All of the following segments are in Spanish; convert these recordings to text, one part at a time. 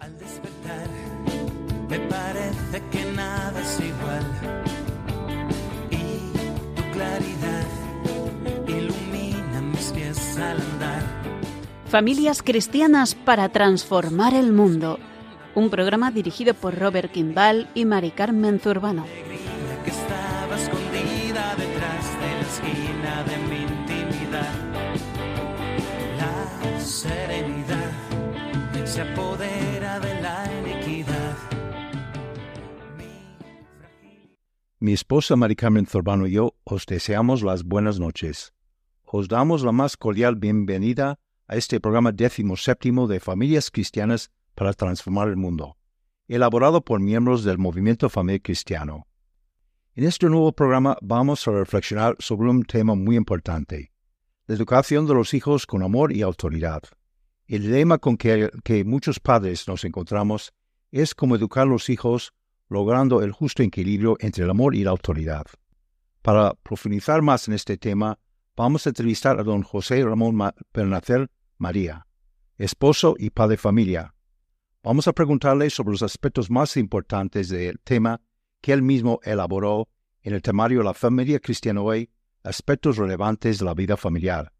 Al despertar, me parece que nada es igual. Y tu claridad ilumina mis pies al andar. Familias cristianas para transformar el mundo. Un programa dirigido por Robert Kimball y Mari Carmen Zurbano. Alegría que estaba escondida detrás de la esquina de mi intimidad. La serenidad se apodera Mi esposa Mari Carmen Zurbano y yo os deseamos las buenas noches. Os damos la más cordial bienvenida a este programa décimo séptimo de Familias Cristianas para Transformar el Mundo, elaborado por miembros del Movimiento Familia Cristiano. En este nuevo programa vamos a reflexionar sobre un tema muy importante, la educación de los hijos con amor y autoridad. El dilema con que, que muchos padres nos encontramos es cómo educar a los hijos logrando el justo equilibrio entre el amor y la autoridad. Para profundizar más en este tema, vamos a entrevistar a don José Ramón Bernacer María, esposo y padre de familia. Vamos a preguntarle sobre los aspectos más importantes del tema que él mismo elaboró en el temario La familia cristiana hoy, aspectos relevantes de la vida familiar.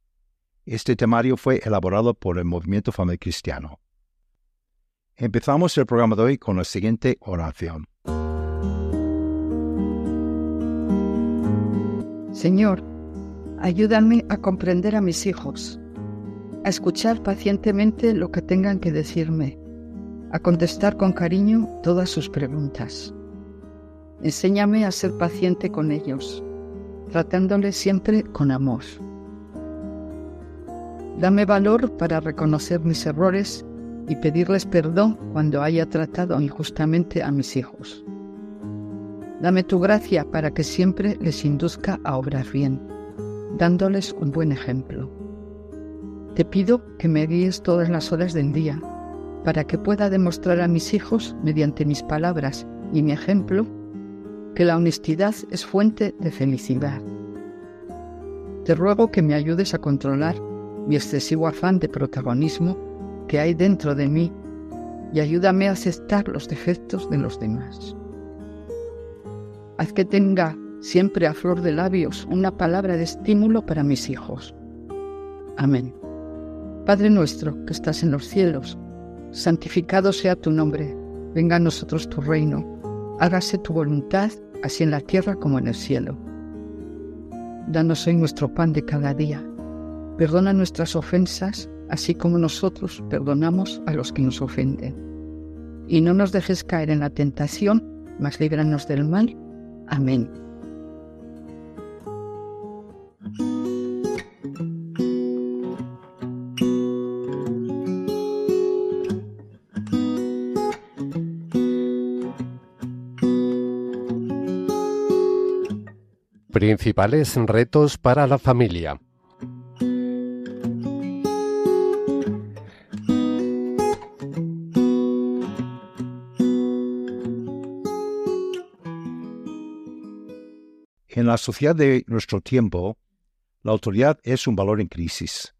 Este temario fue elaborado por el Movimiento Familia Cristiano. Empezamos el programa de hoy con la siguiente oración. Señor, ayúdame a comprender a mis hijos, a escuchar pacientemente lo que tengan que decirme, a contestar con cariño todas sus preguntas. Enséñame a ser paciente con ellos, tratándoles siempre con amor. Dame valor para reconocer mis errores y pedirles perdón cuando haya tratado injustamente a mis hijos. Dame tu gracia para que siempre les induzca a obrar bien, dándoles un buen ejemplo. Te pido que me guíes todas las horas del día, para que pueda demostrar a mis hijos, mediante mis palabras y mi ejemplo, que la honestidad es fuente de felicidad. Te ruego que me ayudes a controlar mi excesivo afán de protagonismo que hay dentro de mí y ayúdame a aceptar los defectos de los demás. Haz que tenga siempre a flor de labios una palabra de estímulo para mis hijos. Amén. Padre nuestro que estás en los cielos, santificado sea tu nombre, venga a nosotros tu reino, hágase tu voluntad, así en la tierra como en el cielo. Danos hoy nuestro pan de cada día. Perdona nuestras ofensas, así como nosotros perdonamos a los que nos ofenden. Y no nos dejes caer en la tentación, mas líbranos del mal. Amén. Principales retos para la familia. En la sociedad de nuestro tiempo, la autoridad es un valor en crisis.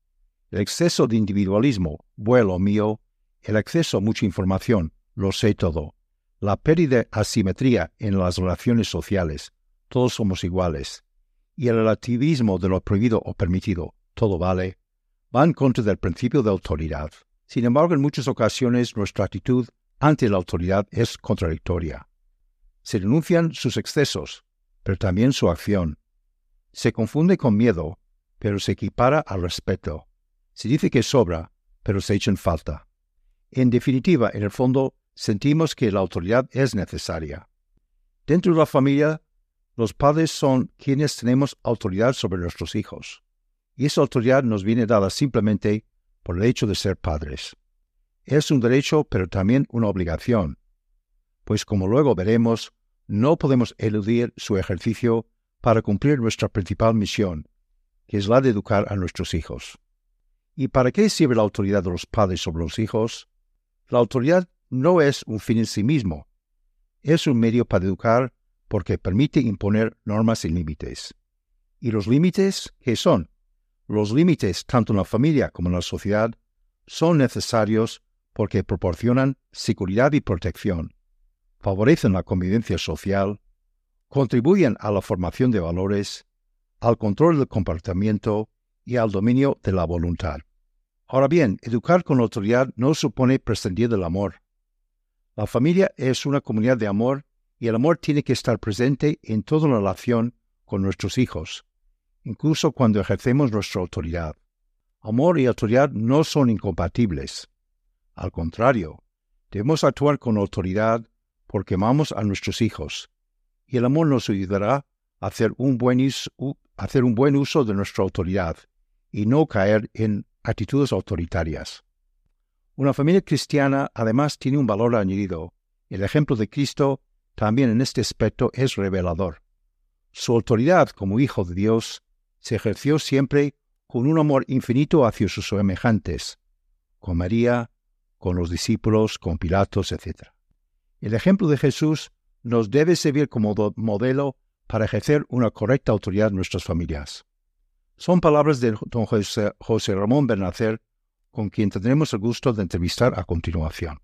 El exceso de individualismo, vuelo mío, el acceso a mucha información, lo sé todo, la pérdida de asimetría en las relaciones sociales, todos somos iguales, y el relativismo de lo prohibido o permitido, todo vale, va en contra del principio de autoridad. Sin embargo, en muchas ocasiones nuestra actitud ante la autoridad es contradictoria. Se denuncian sus excesos, pero también su acción. Se confunde con miedo, pero se equipara al respeto. Se dice que sobra, pero se echa en falta. En definitiva, en el fondo, sentimos que la autoridad es necesaria. Dentro de la familia, los padres son quienes tenemos autoridad sobre nuestros hijos, y esa autoridad nos viene dada simplemente por el hecho de ser padres. Es un derecho, pero también una obligación, pues como luego veremos, no podemos eludir su ejercicio para cumplir nuestra principal misión, que es la de educar a nuestros hijos. ¿Y para qué sirve la autoridad de los padres sobre los hijos? La autoridad no es un fin en sí mismo, es un medio para educar porque permite imponer normas y límites. ¿Y los límites qué son? Los límites, tanto en la familia como en la sociedad, son necesarios porque proporcionan seguridad y protección, favorecen la convivencia social, contribuyen a la formación de valores, al control del comportamiento y al dominio de la voluntad. Ahora bien, educar con autoridad no supone prescindir del amor. La familia es una comunidad de amor y el amor tiene que estar presente en toda la relación con nuestros hijos, incluso cuando ejercemos nuestra autoridad. Amor y autoridad no son incompatibles. Al contrario, debemos actuar con autoridad porque amamos a nuestros hijos, y el amor nos ayudará a hacer un buen, hacer un buen uso de nuestra autoridad y no caer en actitudes autoritarias. Una familia cristiana además tiene un valor añadido. El ejemplo de Cristo también en este aspecto es revelador. Su autoridad como Hijo de Dios se ejerció siempre con un amor infinito hacia sus semejantes, con María, con los discípulos, con Pilatos, etc. El ejemplo de Jesús nos debe servir como modelo para ejercer una correcta autoridad en nuestras familias. Son palabras de don José, Ramón Bernacer, con quien tendremos el gusto de entrevistar a continuación.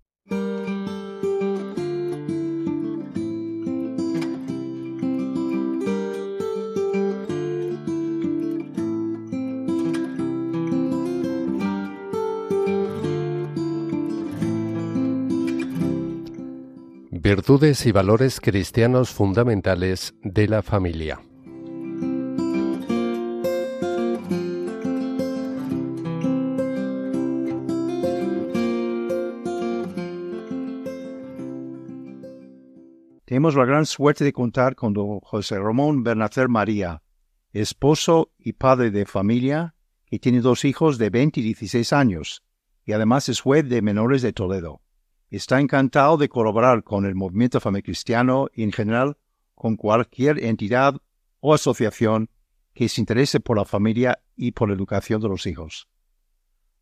Virtudes y valores cristianos fundamentales de la familia. Tenemos la gran suerte de contar con don José Ramón Bernacer María, esposo y padre de familia, que tiene dos hijos de 20 y 16 años, y además es juez de menores de Toledo. Está encantado de colaborar con el movimiento cristiano y en general con cualquier entidad o asociación que se interese por la familia y por la educación de los hijos.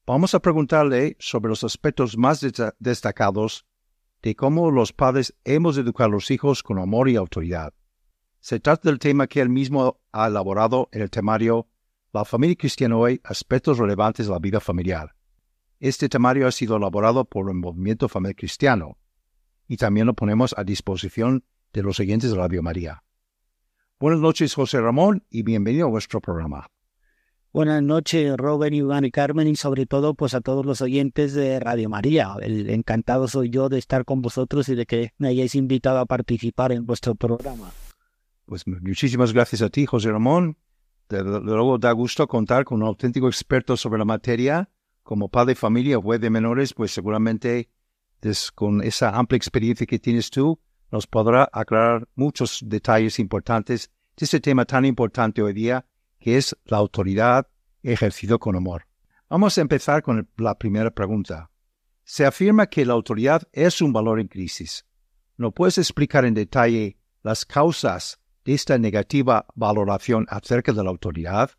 Vamos a preguntarle sobre los aspectos más destacados de cómo los padres hemos de educar a los hijos con amor y autoridad. Se trata del tema que él mismo ha elaborado en el temario La familia cristiana hoy, aspectos relevantes de la vida familiar. Este temario ha sido elaborado por el Movimiento Familiar Cristiano y también lo ponemos a disposición de los oyentes de Radio María. Buenas noches, José Ramón, y bienvenido a nuestro programa. Buenas noches, Robert, Iván y Carmen, y sobre todo pues a todos los oyentes de Radio María. El encantado soy yo de estar con vosotros y de que me hayáis invitado a participar en vuestro programa. Pues muchísimas gracias a ti, José Ramón. De luego da gusto contar con un auténtico experto sobre la materia. Como padre de familia o juez de menores, pues seguramente con esa amplia experiencia que tienes tú, nos podrá aclarar muchos detalles importantes de este tema tan importante hoy día que es la autoridad ejercida con amor. Vamos a empezar con la primera pregunta. Se afirma que la autoridad es un valor en crisis. ¿No puedes explicar en detalle las causas de esta negativa valoración acerca de la autoridad?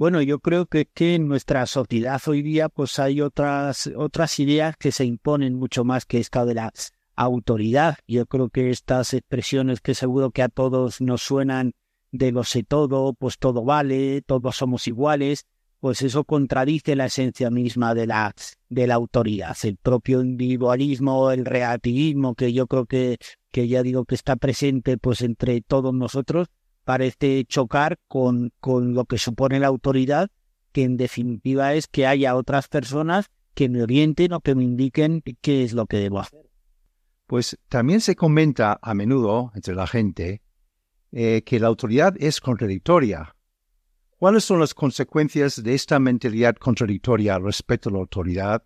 Bueno, yo creo que, en nuestra sociedad hoy día pues hay otras, otras ideas que se imponen mucho más que esta de la autoridad. Yo creo que estas expresiones que seguro que a todos nos suenan de lo sé todo, pues todo vale, todos somos iguales, pues eso contradice la esencia misma de la, de la autoridad. El propio individualismo, el relativismo, que yo creo que, que ya digo que está presente pues entre todos nosotros, parece chocar con, con lo que supone la autoridad, que en definitiva es que haya otras personas que me orienten o que me indiquen qué es lo que debo hacer. Pues también se comenta a menudo entre la gente eh, que la autoridad es contradictoria. ¿Cuáles son las consecuencias de esta mentalidad contradictoria respecto a la autoridad?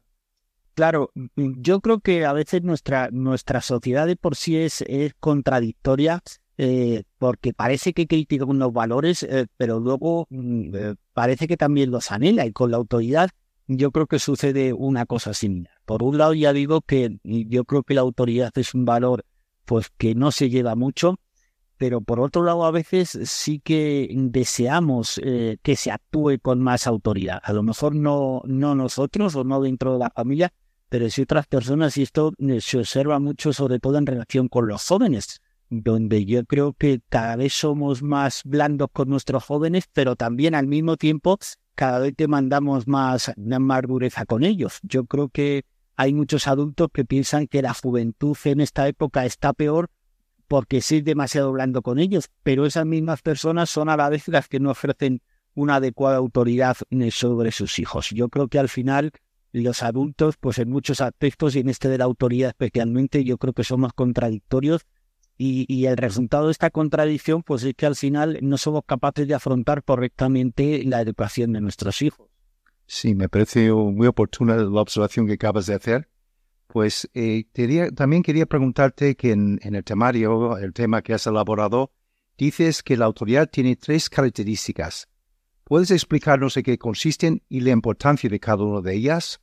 Claro, yo creo que a veces nuestra, nuestra sociedad de por sí es, es contradictoria eh, porque parece que critica unos valores, eh, pero luego mm, parece que también los anhela y con la autoridad yo creo que sucede una cosa similar. Por un lado ya digo que yo creo que la autoridad es un valor pues que no se lleva mucho pero por otro lado a veces sí que deseamos eh, que se actúe con más autoridad. A lo mejor no, no nosotros o no dentro de la familia, pero sí otras personas y esto eh, se observa mucho sobre todo en relación con los jóvenes, donde yo creo que cada vez somos más blandos con nuestros jóvenes, pero también al mismo tiempo cada vez demandamos más, más dureza con ellos. Yo creo que hay muchos adultos que piensan que la juventud en esta época está peor porque es demasiado blando con ellos, pero esas mismas personas son a la vez las que no ofrecen una adecuada autoridad sobre sus hijos. Yo creo que al final los adultos, pues en muchos aspectos y en este de la autoridad especialmente, yo creo que somos contradictorios y, el resultado de esta contradicción, pues es que al final no somos capaces de afrontar correctamente la educación de nuestros hijos. Sí, me parece muy oportuna la observación que acabas de hacer. Pues eh, también quería preguntarte que en, en, el temario, el tema que has elaborado, dices que la autoridad tiene tres características. ¿Puedes explicarnos en qué consisten y la importancia de cada una de ellas?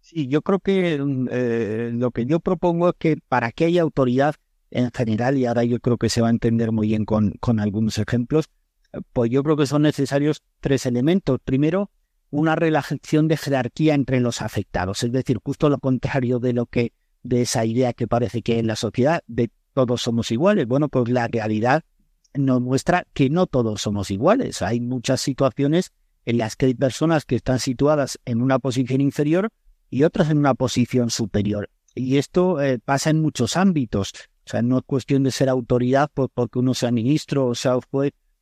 Sí, yo creo que mm, eh, lo que yo propongo es que para que haya autoridad en general, y ahora yo creo que se va a entender muy bien con, con algunos ejemplos, pues yo creo que son necesarios tres elementos. Primero, una relajación de jerarquía entre los afectados, es decir, justo lo contrario de lo que de esa idea que parece que en la sociedad de todos somos iguales. Bueno, pues la realidad nos muestra que no todos somos iguales. Hay muchas situaciones en las que hay personas que están situadas en una posición inferior y otras en una posición superior. Y esto eh, pasa en muchos ámbitos. O sea, no es cuestión de ser autoridad porque uno sea ministro o sea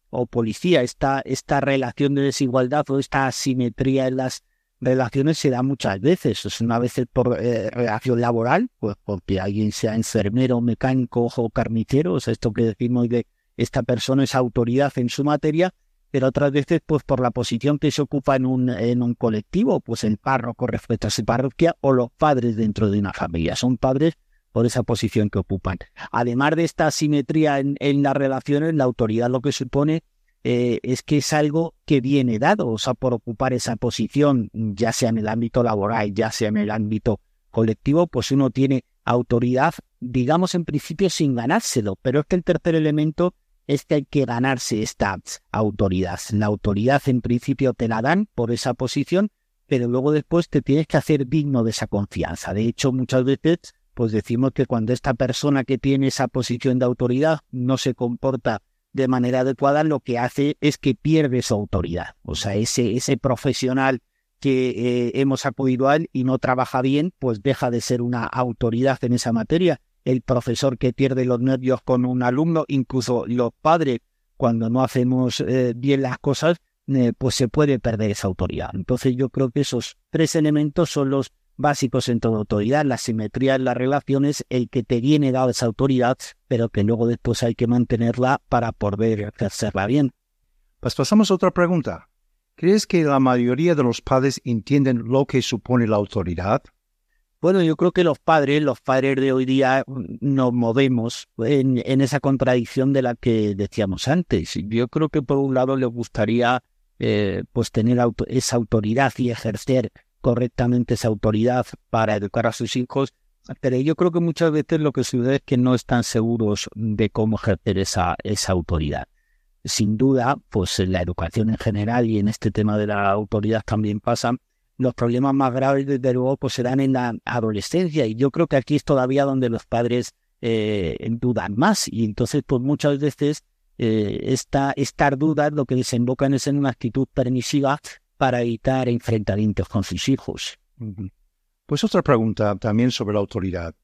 o policía. Esta, esta relación de desigualdad o esta asimetría en las relaciones se da muchas veces. Es una vez por eh, relación laboral, pues porque alguien sea enfermero, mecánico o carnicero, o sea, esto que decimos de esta persona es autoridad en su materia, pero otras veces pues por la posición que se ocupa en un, en un colectivo, pues el párroco respecto a su parroquia o los padres dentro de una familia. Son padres por esa posición que ocupan. Además de esta asimetría en, las relaciones, la autoridad lo que supone eh, es que es algo que viene dado, o sea, por ocupar esa posición, ya sea en el ámbito laboral, ya sea en el ámbito colectivo, pues uno tiene autoridad, digamos en principio sin ganárselo, pero es que el tercer elemento es que hay que ganarse esta autoridad. La autoridad en principio te la dan por esa posición, pero luego después te tienes que hacer digno de esa confianza. De hecho, muchas veces pues decimos que cuando esta persona que tiene esa posición de autoridad no se comporta de manera adecuada, lo que hace es que pierde su autoridad. O sea, ese, ese profesional que eh, hemos acudido a él y no trabaja bien, pues deja de ser una autoridad en esa materia el profesor que pierde los nervios con un alumno, incluso los padres, cuando no hacemos eh, bien las cosas, eh, pues se puede perder esa autoridad. Entonces yo creo que esos tres elementos son los básicos en toda autoridad, la simetría en las relaciones, el que te viene dado esa autoridad, pero que luego después hay que mantenerla para poder ejercerla bien. Pues pasamos a otra pregunta. ¿Crees que la mayoría de los padres entienden lo que supone la autoridad? Bueno, yo creo que los padres, los padres de hoy día nos movemos en, esa contradicción de la que decíamos antes. Yo creo que por un lado les gustaría eh, pues tener esa autoridad y ejercer correctamente esa autoridad para educar a sus hijos, pero yo creo que muchas veces lo que sucede es que no están seguros de cómo ejercer esa, esa autoridad. Sin duda, pues en la educación en general y en este tema de la autoridad también pasan los problemas más graves, desde luego, pues serán en la adolescencia. Y yo creo que aquí es todavía donde los padres eh, dudan más. Y entonces, pues muchas veces eh, esta, estas dudas lo que desembocan es en una actitud permisiva para evitar enfrentamientos con sus hijos. Pues otra pregunta también sobre la autoridad.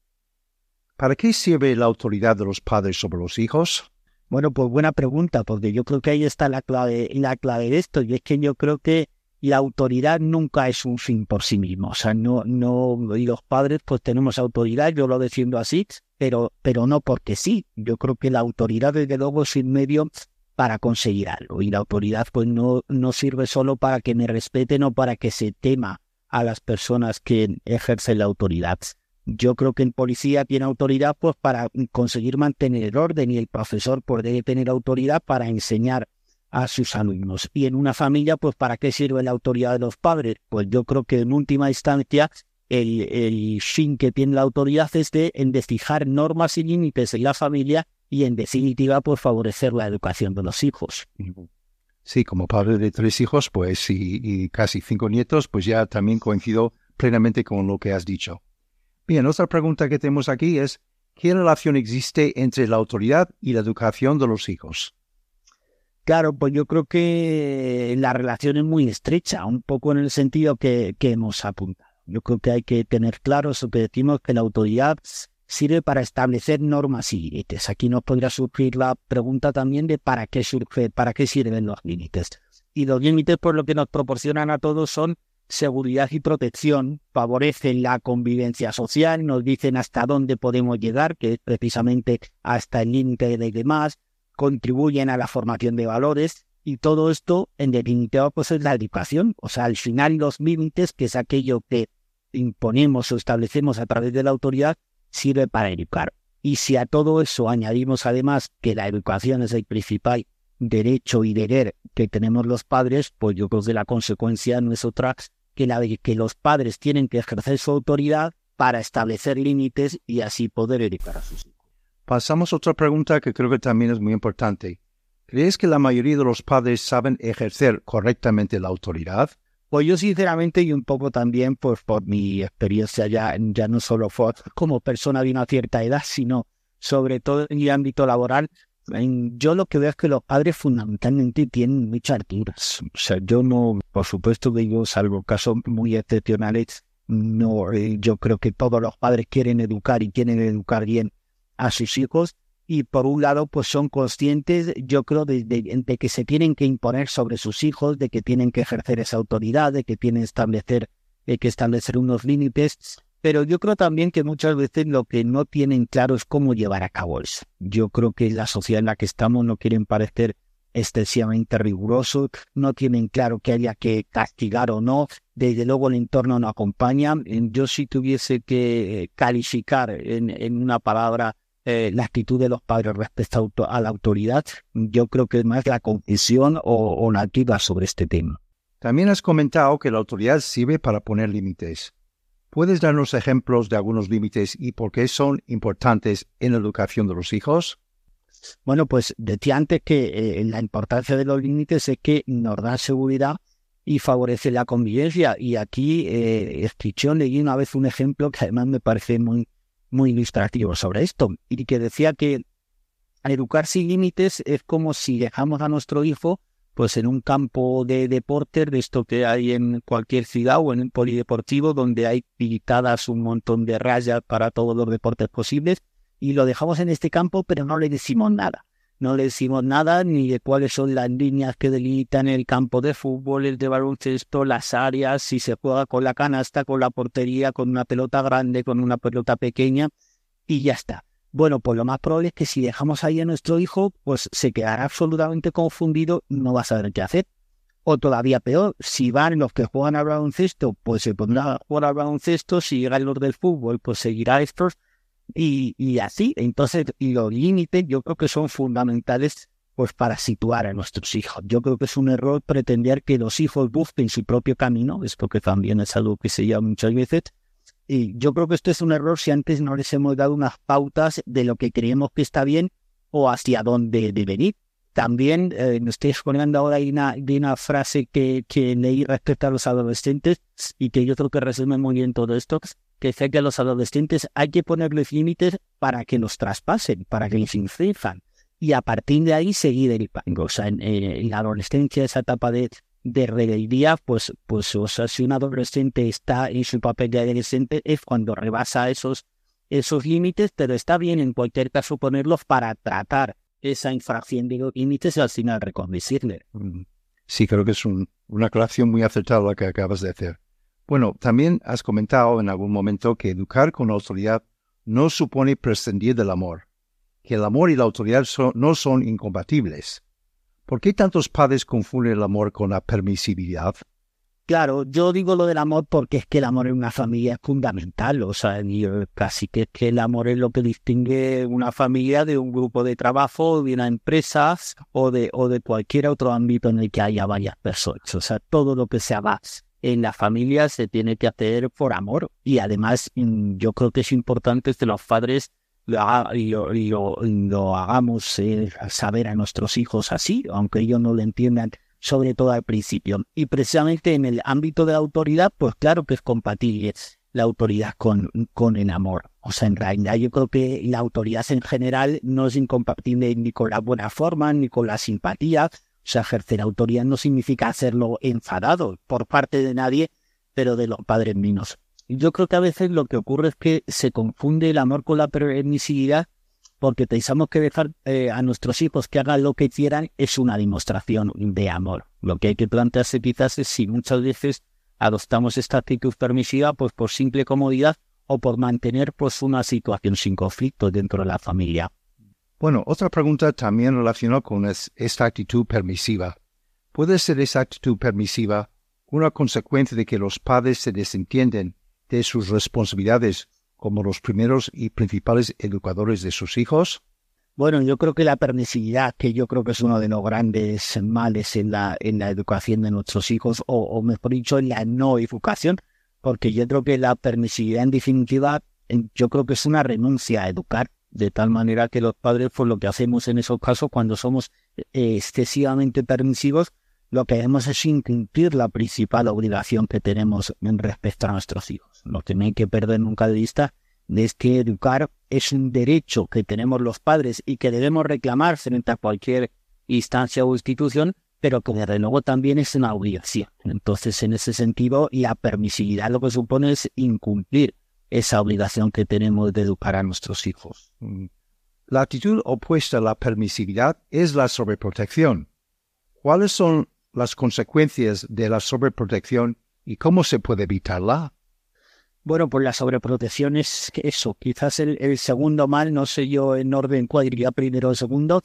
¿Para qué sirve la autoridad de los padres sobre los hijos? Bueno, pues buena pregunta, porque yo creo que ahí está la clave, la clave de esto, y es que yo creo que la autoridad nunca es un fin por sí mismo. O sea, no, no, y los padres pues tenemos autoridad, yo lo defiendo así, pero, pero no porque sí. Yo creo que la autoridad desde luego es un medio para conseguir algo. Y la autoridad pues no, no sirve solo para que me respeten o para que se tema a las personas que ejercen la autoridad. Yo creo que en policía tiene autoridad pues para conseguir mantener el orden y el profesor puede tener autoridad para enseñar a sus alumnos. Y en una familia, pues ¿para qué sirve la autoridad de los padres? Pues yo creo que en última instancia el, el fin que tiene la autoridad es de, de fijar normas y límites en la familia y en definitiva pues favorecer la educación de los hijos. Sí, como padre de tres hijos, pues y, y casi cinco nietos, pues ya también coincido plenamente con lo que has dicho. Bien, otra pregunta que tenemos aquí es, ¿qué relación existe entre la autoridad y la educación de los hijos? Claro, pues yo creo que la relación es muy estrecha, un poco en el sentido que, hemos apuntado. Yo creo que hay que tener claro eso que decimos que la autoridad sirve para establecer normas y límites. Aquí nos podría surgir la pregunta también de para qué surge, para qué sirven los límites. Y los límites, por lo que nos proporcionan a todos, son seguridad y protección, favorecen la convivencia social, nos dicen hasta dónde podemos llegar, que es precisamente hasta el límite de demás, contribuyen a la formación de valores y todo esto en definitiva pues es la educación, o sea, al final los límites, que es aquello que imponemos o establecemos a través de la autoridad, sirve para educar. Y si a todo eso añadimos además que la educación es el principal derecho y deber que tenemos los padres, pues yo creo que la consecuencia no es otra que la de que los padres tienen que ejercer su autoridad para establecer límites y así poder educar a sus hijos. Pasamos a otra pregunta que creo que también es muy importante. ¿Crees que la mayoría de los padres saben ejercer correctamente la autoridad? Pues yo sinceramente y un poco también pues por mi experiencia ya, ya no solo fue como persona de una cierta edad, sino sobre todo en el ámbito laboral, yo lo que veo es que los padres fundamentalmente tienen muchas alturas. O sea, yo no, por supuesto que yo, salvo casos muy excepcionales, no, eh, yo creo que todos los padres quieren educar y quieren educar bien a sus hijos y por un lado pues son conscientes yo creo de, que se tienen que imponer sobre sus hijos, de que tienen que ejercer esa autoridad, de que tienen establecer, que establecer unos límites pero yo creo también que muchas veces lo que no tienen claro es cómo llevar a cabo eso. Yo creo que la sociedad en la que estamos no quieren parecer excesivamente rigurosos, no tienen claro que haya que castigar o no, desde luego el entorno no acompaña. Yo si tuviese que calificar en, una palabra eh, la actitud de los padres respecto a la autoridad, yo creo que es más la confesión o, o la actividad sobre este tema. También has comentado que la autoridad sirve para poner límites. ¿Puedes darnos ejemplos de algunos límites y por qué son importantes en la educación de los hijos? Bueno, pues decía antes que eh, la importancia de los límites es que nos da seguridad y favorece la convivencia. Y aquí, eh, leí una vez un ejemplo que además me parece muy, muy ilustrativo sobre esto, y que decía que educar sin límites es como si dejamos a nuestro hijo pues en un campo de deportes, de esto que hay en cualquier ciudad o en un polideportivo, donde hay pintadas un montón de rayas para todos los deportes posibles, y lo dejamos en este campo, pero no le decimos nada. No le decimos nada ni de cuáles son las líneas que delimitan el campo de fútbol, el de baloncesto, las áreas, si se juega con la canasta, con la portería, con una pelota grande, con una pelota pequeña, y ya está. Bueno, pues lo más probable es que si dejamos ahí a nuestro hijo, pues se quedará absolutamente confundido, no va a saber qué hacer. O todavía peor, si van los que juegan al baloncesto, pues se pondrá a jugar al baloncesto, si llegan los del fútbol, pues seguirá estos, y, y así. Entonces, los límites yo creo que son fundamentales pues para situar a nuestros hijos. Yo creo que es un error pretender que los hijos busquen su propio camino, esto que también es algo que se llama muchas veces, y yo creo que esto es un error si antes no les hemos dado unas pautas de lo que creemos que está bien o hacia dónde deben ir. También eh, me estoy exponiendo ahora de una, una frase que, que leí respecto a los adolescentes y que yo creo que resume muy bien todo esto, que dice que los adolescentes hay que ponerles límites para que los traspasen, para que les inflijan y a partir de ahí seguir el O sea, en, eh, en la adolescencia, esa etapa de, de rebeldía, pues, pues, o sea, si un adolescente está en su papel de adolescente es cuando rebasa esos, esos límites, pero está bien en cualquier caso ponerlos para tratar esa infracción de los límites y al final reconducirle. Mm. Sí, creo que es una aclaración muy acertada la que acabas de hacer. Bueno, también has comentado en algún momento que educar con autoridad no supone prescindir del amor, que el amor y la autoridad no son incompatibles. ¿Por qué tantos padres confunden el amor con la permisibilidad? Claro, yo digo lo del amor porque es que el amor en una familia es fundamental, o sea, casi que que el amor es lo que distingue una familia de un grupo de trabajo, de una empresa o de, o de cualquier otro ámbito en el que haya varias personas. O sea, todo lo que se haga en la familia se tiene que hacer por amor y además mm, yo creo que es importante que los padres lo, lo, hagamos eh, saber a nuestros hijos así, aunque ellos no lo entiendan, sobre todo al principio. Y precisamente en el ámbito de la autoridad, pues claro que es compatible la autoridad con, con el amor. O sea, en realidad yo creo que la autoridad en general no es incompatible ni con la buena forma, ni con la simpatía. O sea, ejercer autoridad no significa hacerlo enfadado por parte de nadie, pero de los padres míos yo creo que a veces lo que ocurre es que se confunde el amor con la permisividad porque pensamos que dejar eh, a nuestros hijos que hagan lo que quieran es una demostración de amor. Lo que hay que plantearse quizás es si muchas veces adoptamos esta actitud permisiva pues por simple comodidad o por mantener pues una situación sin conflicto dentro de la familia. Bueno, otra pregunta también relacionada con esta actitud permisiva. ¿Puede ser esa actitud permisiva una consecuencia de que los padres se desentienden de sus responsabilidades como los primeros y principales educadores de sus hijos? Bueno, yo creo que la permisividad, que yo creo que es uno de los grandes males en la, en la educación de nuestros hijos, o, o mejor dicho, en la no educación, porque yo creo que la permisividad en definitiva, yo creo que es una renuncia a educar, de tal manera que los padres, pues lo que hacemos en esos casos, cuando somos eh, excesivamente permisivos, lo que hacemos es incumplir la principal obligación que tenemos en respecto a nuestros hijos. No hay que perder nunca de vista es que educar es un derecho que tenemos los padres y que debemos reclamar frente a cualquier instancia o institución, pero que desde luego también es una obligación. Entonces, en ese sentido, la permisividad lo que supone es incumplir esa obligación que tenemos de educar a nuestros hijos. La actitud opuesta a la permisividad es la sobreprotección. ¿Cuáles son las consecuencias de la sobreprotección y cómo se puede evitarla? Bueno, pues la sobreprotección es eso, quizás el, segundo mal, no sé yo en orden cuál iría primero o segundo,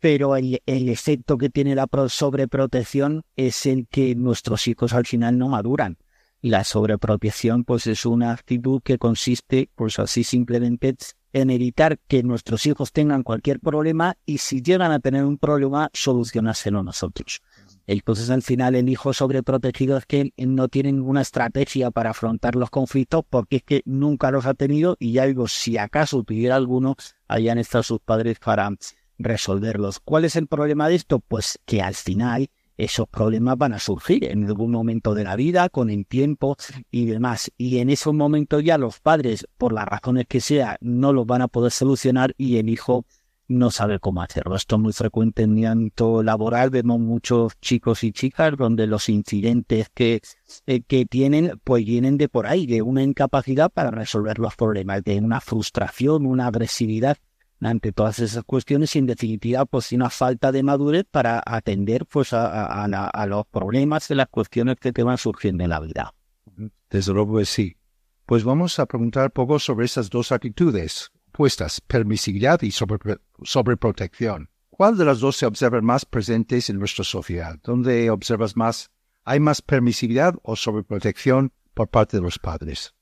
pero el, el, efecto que tiene la sobreprotección es el que nuestros hijos al final no maduran. La sobreprotección pues es una actitud que consiste, pues así simplemente, en evitar que nuestros hijos tengan cualquier problema y si llegan a tener un problema, solucionárselo nosotros. Entonces al final el hijo sobreprotegido es que no tiene ninguna estrategia para afrontar los conflictos porque es que nunca los ha tenido y ya digo, si acaso tuviera alguno, hayan estado sus padres para resolverlos. ¿Cuál es el problema de esto? Pues que al final esos problemas van a surgir en algún momento de la vida, con el tiempo y demás. Y en esos momentos ya los padres, por las razones que sea, no los van a poder solucionar y el hijo no sabe cómo hacerlo. Esto es muy frecuente en mi ámbito laboral. Vemos muchos chicos y chicas donde los incidentes que, eh, que tienen, pues vienen de por ahí, de una incapacidad para resolver los problemas, de una frustración, una agresividad ante todas esas cuestiones y en definitiva pues una falta de madurez para atender pues a, los problemas y las cuestiones que te van surgiendo en la vida. Desde luego sí. Pues vamos a preguntar poco sobre esas dos actitudes puestas, permisividad y sobreprotección. ¿Cuál de las dos se observan más presentes en nuestra sociedad? ¿Dónde observas más? ¿Hay más permisividad o sobreprotección por parte de los padres?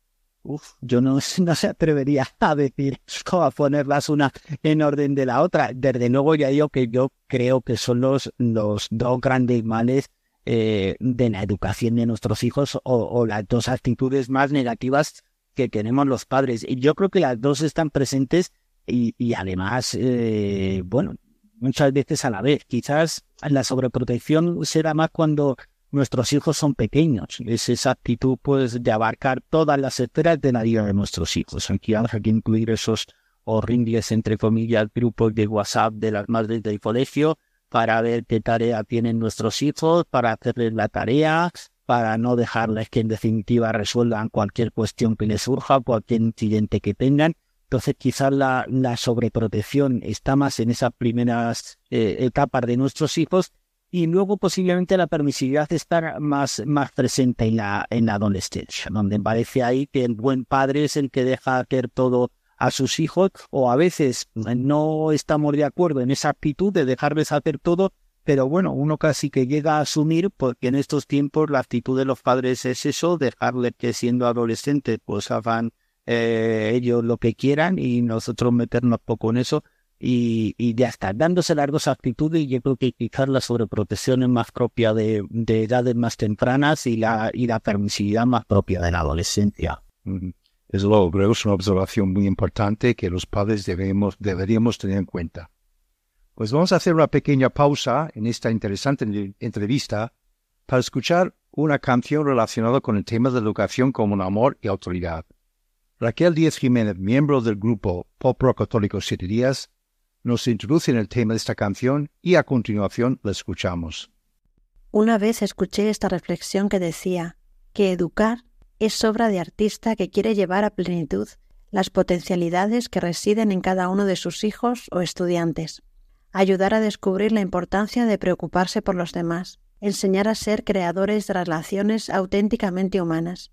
Uf, yo no, no se atrevería a decir a ponerlas una en orden de la otra. Desde luego ya digo que yo creo que son los, los dos grandes males eh, de la educación de nuestros hijos o, o, las dos actitudes más negativas que tenemos los padres. Y yo creo que las dos están presentes y, y además, eh, bueno, muchas veces a la vez. Quizás la sobreprotección será más cuando nuestros hijos son pequeños. Es esa actitud pues de abarcar todas las esferas de la vida de nuestros hijos. Aquí hay que incluir esos horribles, entre comillas, grupos de WhatsApp de las madres del colegio para ver qué tarea tienen nuestros hijos, para hacerles la tarea, para no dejarles que en definitiva resuelvan cualquier cuestión que les surja, cualquier incidente que tengan. Entonces quizás la, la sobreprotección está más en esas primeras eh, etapas de nuestros hijos y luego posiblemente la permisividad está más, más presente en la, en la adolescencia, donde parece ahí que el buen padre es el que deja hacer todo a sus hijos o a veces no estamos de acuerdo en esa actitud de dejarles hacer todo pero bueno, uno casi que llega a asumir, porque en estos tiempos la actitud de los padres es eso, dejarle que siendo adolescentes pues hagan eh, ellos lo que quieran y nosotros meternos poco en eso y, y ya está, dándose las dos actitudes y yo creo que quizás la sobreprotección es más propia de, de, edades más tempranas y la, y la permisividad más propia de la adolescencia. Es luego, creo que es una observación muy importante que los padres debemos, deberíamos tener en cuenta. Pues vamos a hacer una pequeña pausa en esta interesante entrevista para escuchar una canción relacionada con el tema de educación como amor y autoridad. Raquel Díaz Jiménez, miembro del grupo Pop Rock Católico Siete Días, nos introduce en el tema de esta canción y a continuación la escuchamos. Una vez escuché esta reflexión que decía que educar es obra de artista que quiere llevar a plenitud las potencialidades que residen en cada uno de sus hijos o estudiantes, ayudar a descubrir la importancia de preocuparse por los demás, enseñar a ser creadores de relaciones auténticamente humanas,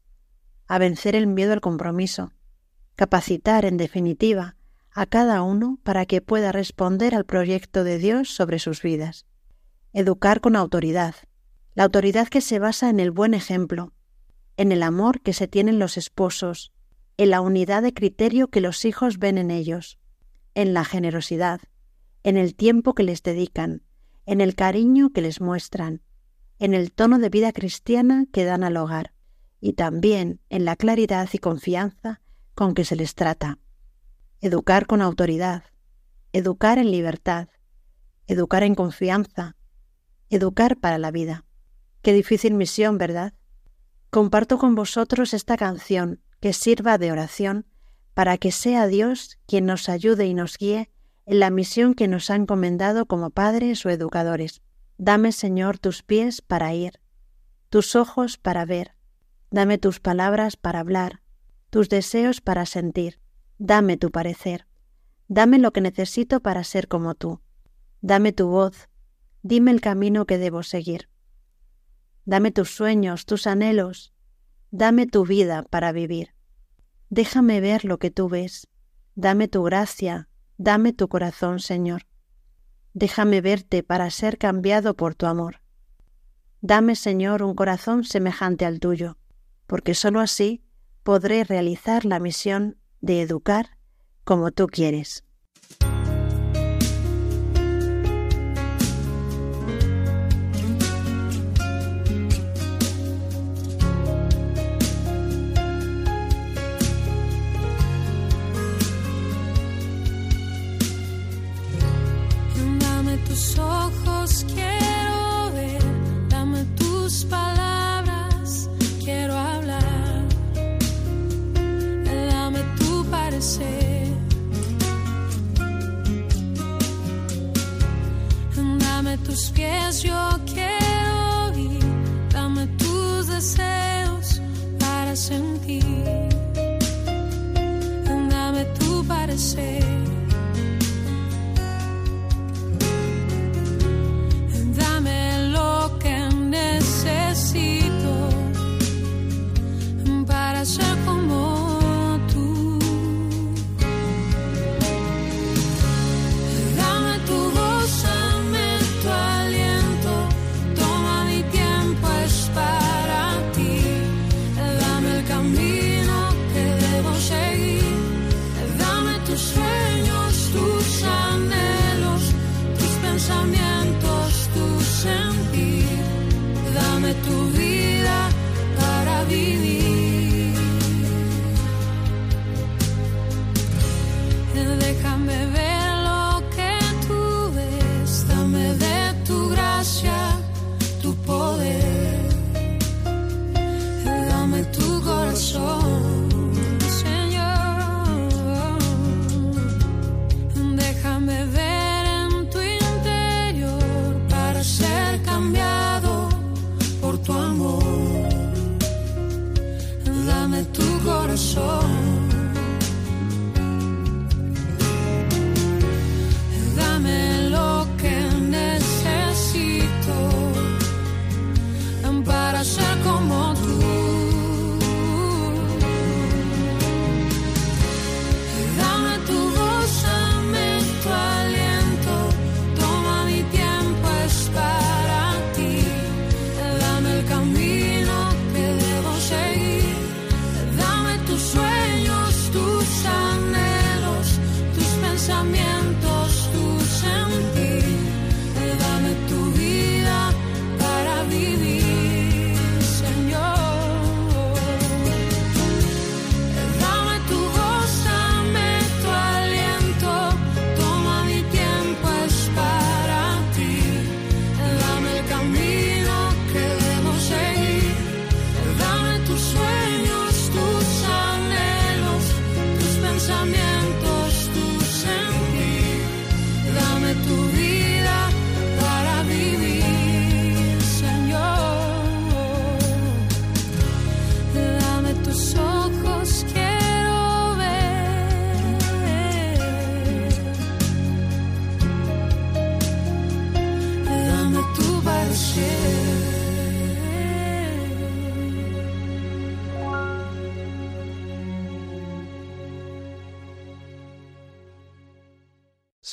a vencer el miedo al compromiso, capacitar, en definitiva, a cada uno para que pueda responder al proyecto de Dios sobre sus vidas. Educar con autoridad, la autoridad que se basa en el buen ejemplo, en el amor que se tienen los esposos, en la unidad de criterio que los hijos ven en ellos, en la generosidad, en el tiempo que les dedican, en el cariño que les muestran, en el tono de vida cristiana que dan al hogar, y también en la claridad y confianza con que se les trata. Educar con autoridad, educar en libertad, educar en confianza, educar para la vida. Qué difícil misión, ¿verdad? Comparto con vosotros esta canción que sirva de oración para que sea Dios quien nos ayude y nos guíe en la misión que nos ha encomendado como padres o educadores. Dame, Señor, tus pies para ir, tus ojos para ver, dame tus palabras para hablar, tus deseos para sentir, dame tu parecer, dame lo que necesito para ser como tú, dame tu voz, dime el camino que debo seguir. Dame tus sueños, tus anhelos, dame tu vida para vivir. Déjame ver lo que tú ves, dame tu gracia, dame tu corazón, Señor. Déjame verte para ser cambiado por tu amor. Dame, Señor, un corazón semejante al tuyo, porque sólo así podré realizar la misión de educar como tú quieres.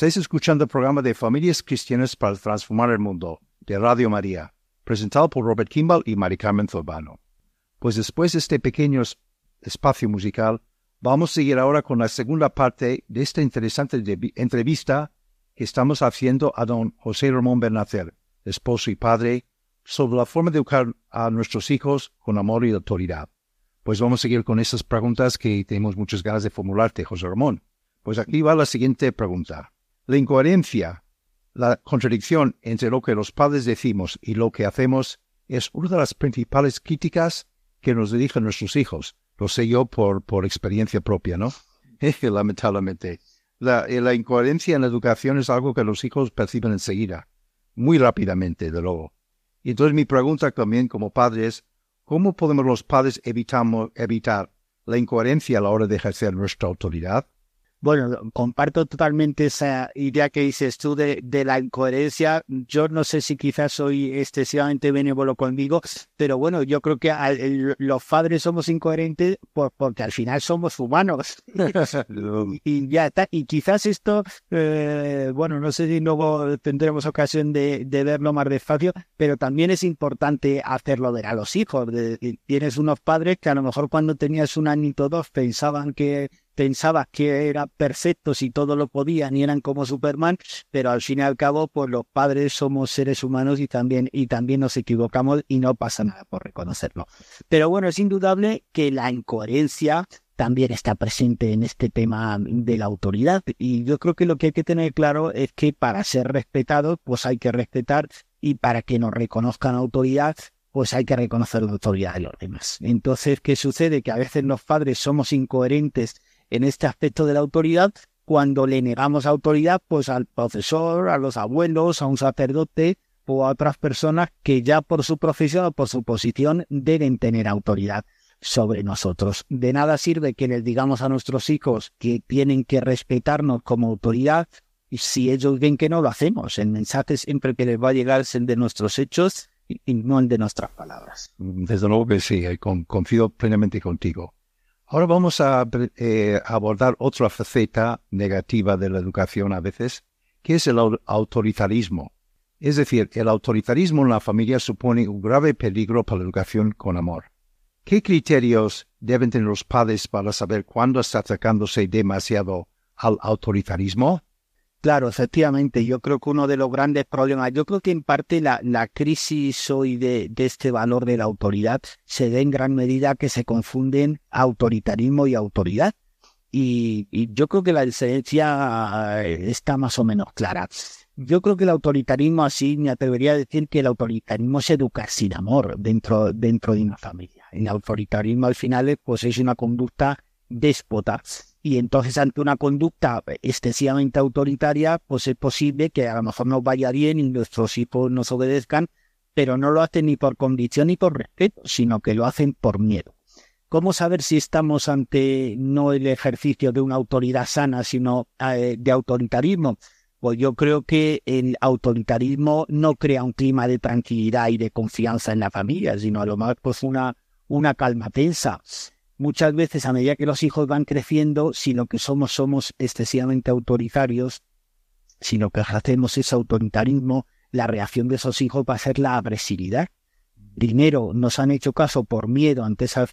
Estáis escuchando el programa de Familias Cristianas para Transformar el Mundo de Radio María, presentado por Robert Kimball y Mari Carmen Zurbano. Pues después de este pequeño espacio musical, vamos a seguir ahora con la segunda parte de esta interesante entrevista que estamos haciendo a don José Ramón Bernacer, esposo y padre, sobre la forma de educar a nuestros hijos con amor y autoridad. Pues vamos a seguir con esas preguntas que tenemos muchas ganas de formularte, José Ramón. Pues aquí va la siguiente pregunta. La incoherencia, la contradicción entre lo que los padres decimos y lo que hacemos es una de las principales críticas que nos dirigen nuestros hijos. Lo sé yo por, por experiencia propia, ¿no? Lamentablemente. La, eh, la incoherencia en la educación es algo que los hijos perciben enseguida, muy rápidamente, de luego. Y entonces mi pregunta también como padre es, ¿cómo podemos los padres evitar la incoherencia a la hora de ejercer nuestra autoridad? Bueno, comparto totalmente esa idea que dices tú de, la incoherencia. Yo no sé si quizás soy excesivamente benévolo conmigo, pero bueno, yo creo que los padres somos incoherentes porque al final somos humanos. y, ya está. Y quizás esto, eh, bueno, no sé si luego tendremos ocasión de, verlo más despacio, pero también es importante hacerlo ver a los hijos. tienes unos padres que a lo mejor cuando tenías un añito o dos pensaban que pensabas que eran perfectos y todo lo podían y eran como Superman, pero al fin y al cabo, pues los padres somos seres humanos y también, y también nos equivocamos y no pasa nada por reconocerlo. Pero bueno, es indudable que la incoherencia también está presente en este tema de la autoridad y yo creo que lo que hay que tener claro es que para ser respetados, pues hay que respetar y para que nos reconozcan autoridad, pues hay que reconocer la autoridad de los demás. Entonces, ¿qué sucede? Que a veces los padres somos incoherentes en este aspecto de la autoridad cuando le negamos autoridad pues al profesor, a los abuelos, a un sacerdote o a otras personas que ya por su profesión o por su posición deben tener autoridad sobre nosotros. De nada sirve que les digamos a nuestros hijos que tienen que respetarnos como autoridad si ellos ven que no lo hacemos. El mensaje siempre que les va a llegar es el de nuestros hechos y no el de nuestras palabras. Desde luego que sí, eh, confío plenamente contigo. Ahora vamos a eh, abordar otra faceta negativa de la educación a veces, que es el autoritarismo. Es decir, el autoritarismo en la familia supone un grave peligro para la educación con amor. ¿Qué criterios deben tener los padres para saber cuándo está acercándose demasiado al autoritarismo? Claro, efectivamente, yo creo que uno de los grandes problemas, yo creo que en parte la, crisis hoy de, este valor de la autoridad se da en gran medida que se confunden autoritarismo y autoridad. Y, yo creo que la diferencia eh, está más o menos clara. Yo creo que el autoritarismo así, me atrevería a decir que el autoritarismo es educar sin amor dentro, dentro de una familia. El autoritarismo al final pues, es una conducta déspota y entonces ante una conducta excesivamente autoritaria, pues es posible que a lo mejor nos vaya bien y nuestros hijos nos obedezcan, pero no lo hacen ni por condición ni por respeto, sino que lo hacen por miedo. ¿Cómo saber si estamos ante no el ejercicio de una autoridad sana, sino eh, de autoritarismo? Pues yo creo que el autoritarismo no crea un clima de tranquilidad y de confianza en la familia, sino a lo más pues una, una calma tensa muchas veces a medida que los hijos van creciendo, si lo que somos somos excesivamente autoritarios, si lo que hacemos es autoritarismo, la reacción de esos hijos va a ser la agresividad. Primero nos han hecho caso por miedo ante esa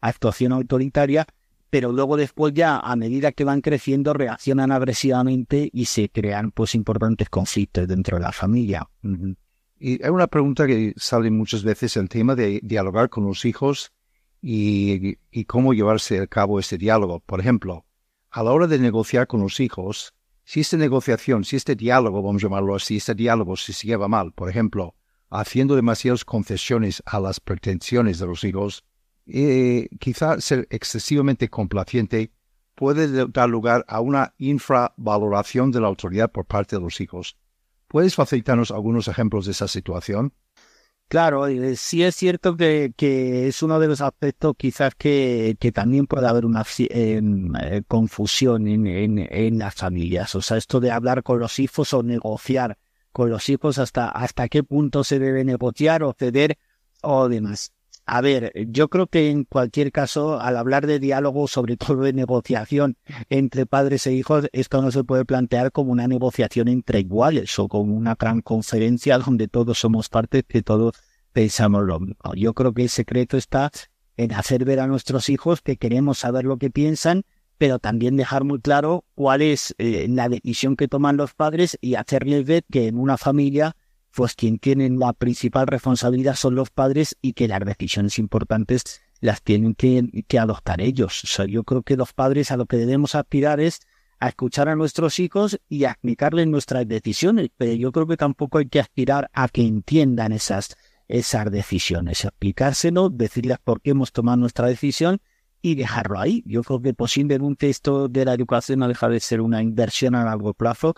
actuación autoritaria, pero luego después ya a medida que van creciendo reaccionan agresivamente y se crean pues importantes conflictos dentro de la familia. Y hay una pregunta que sale muchas veces, el tema de dialogar con los hijos y, cómo llevarse a cabo este diálogo. Por ejemplo, a la hora de negociar con los hijos, si esta negociación, si este diálogo, vamos a llamarlo así, este diálogo si se lleva mal, por ejemplo, haciendo demasiadas concesiones a las pretensiones de los hijos, eh, quizá ser excesivamente complaciente puede dar lugar a una infravaloración de la autoridad por parte de los hijos. ¿Puedes facilitarnos algunos ejemplos de esa situación? Claro, eh, sí es cierto que, es uno de los aspectos quizás que, también puede haber una em, eh, confusión en, en, las familias. O sea, esto de hablar con los hijos o negociar con los hijos hasta, hasta qué punto se debe negociar o ceder o demás. A ver, yo creo que en cualquier caso, al hablar de diálogo, sobre todo de negociación entre padres e hijos, esto no se puede plantear como una negociación entre iguales o como una gran conferencia donde todos somos parte, que todos pensamos lo mismo. Yo creo que el secreto está en hacer ver a nuestros hijos que queremos saber lo que piensan, pero también dejar muy claro cuál es eh, la decisión que toman los padres y hacerles ver que en una familia pues quien tiene la principal responsabilidad son los padres y que las decisiones importantes las tienen que, adoptar ellos. O sea, yo creo que los padres a lo que debemos aspirar es a escuchar a nuestros hijos y a explicarles nuestras decisiones, pero yo creo que tampoco hay que aspirar a que entiendan esas, esas decisiones, explicárselo, decirles por qué hemos tomado nuestra decisión y dejarlo ahí. Yo creo que posiblemente esto de la educación no deja de ser una inversión a largo plazo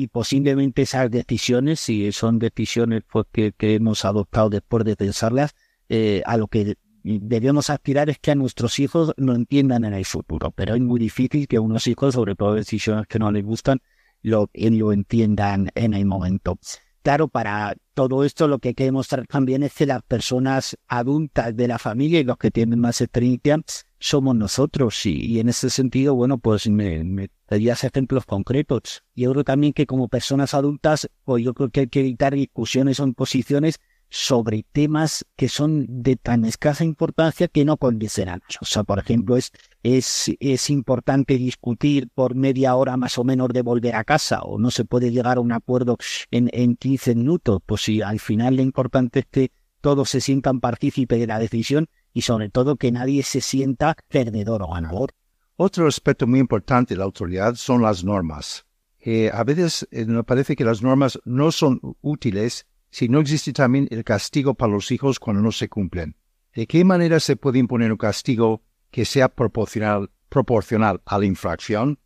y posiblemente esas decisiones, si son decisiones pues, que, hemos adoptado después de pensarlas, eh, a lo que debemos aspirar es que a nuestros hijos lo entiendan en el futuro. Pero es muy difícil que unos hijos, sobre todo decisiones que no les gustan, lo, lo entiendan en el momento. Claro, para todo esto lo que hay que demostrar también es que las personas adultas de la familia y los que tienen más experiencia somos nosotros. Y, en ese sentido, bueno, pues me, me darías ejemplos concretos. Y yo creo también que como personas adultas, pues yo creo que hay que evitar discusiones o imposiciones sobre temas que son de tan escasa importancia que no convencerán. O sea, por ejemplo, es, es, es importante discutir por media hora más o menos de volver a casa o no se puede llegar a un acuerdo en, en 15 minutos. Pues si al final lo importante es que todos se sientan partícipes de la decisión y sobre todo que nadie se sienta perdedor o ganador. Otro aspecto muy importante de la autoridad son las normas. Eh, a veces eh, me parece que las normas no son útiles si no existe también el castigo para los hijos cuando no se cumplen. ¿De qué manera se puede imponer un castigo que sea proporcional, a la infracción?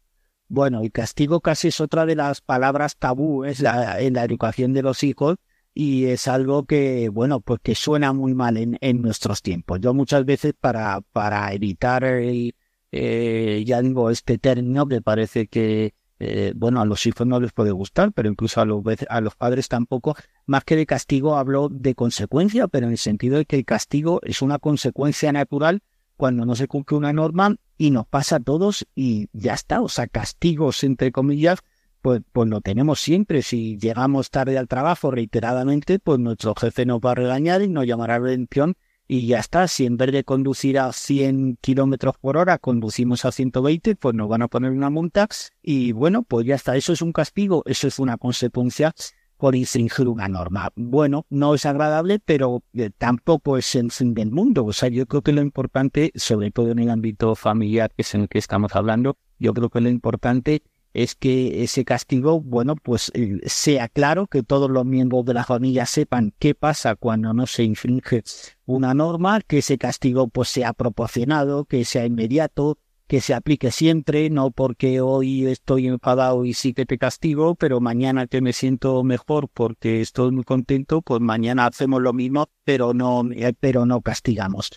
Bueno, el castigo casi es otra de las palabras tabú en la educación de los hijos y es algo que, bueno, pues que suena muy mal en, en nuestros tiempos. Yo muchas veces para, para evitar, el, eh, ya digo, este término que parece que eh, bueno, a los hijos no les puede gustar, pero incluso a los, a los padres tampoco. Más que de castigo hablo de consecuencia, pero en el sentido de que el castigo es una consecuencia natural cuando no se cumple una norma y nos pasa a todos y ya está. O sea, castigos, entre comillas, pues, pues lo tenemos siempre. Si llegamos tarde al trabajo reiteradamente, pues nuestro jefe nos va a regañar y nos llamará la atención y ya está. Si en vez de conducir a 100 kilómetros por hora conducimos a 120, pues nos van a poner una multa y bueno, pues ya está. Eso es un castigo, eso es una consecuencia por infringir una norma. Bueno, no es agradable, pero eh, tampoco es el fin del mundo. O sea, yo creo que lo importante, sobre todo en el ámbito familiar, que es en el que estamos hablando, yo creo que lo importante es que ese castigo, bueno, pues eh, sea claro, que todos los miembros de la familia sepan qué pasa cuando no se infringe una norma, que ese castigo pues sea proporcionado, que sea inmediato, que se aplique siempre, no porque hoy estoy enfadado y sí que te castigo, pero mañana que me siento mejor porque estoy muy contento, pues mañana hacemos lo mismo, pero no, eh, pero no castigamos.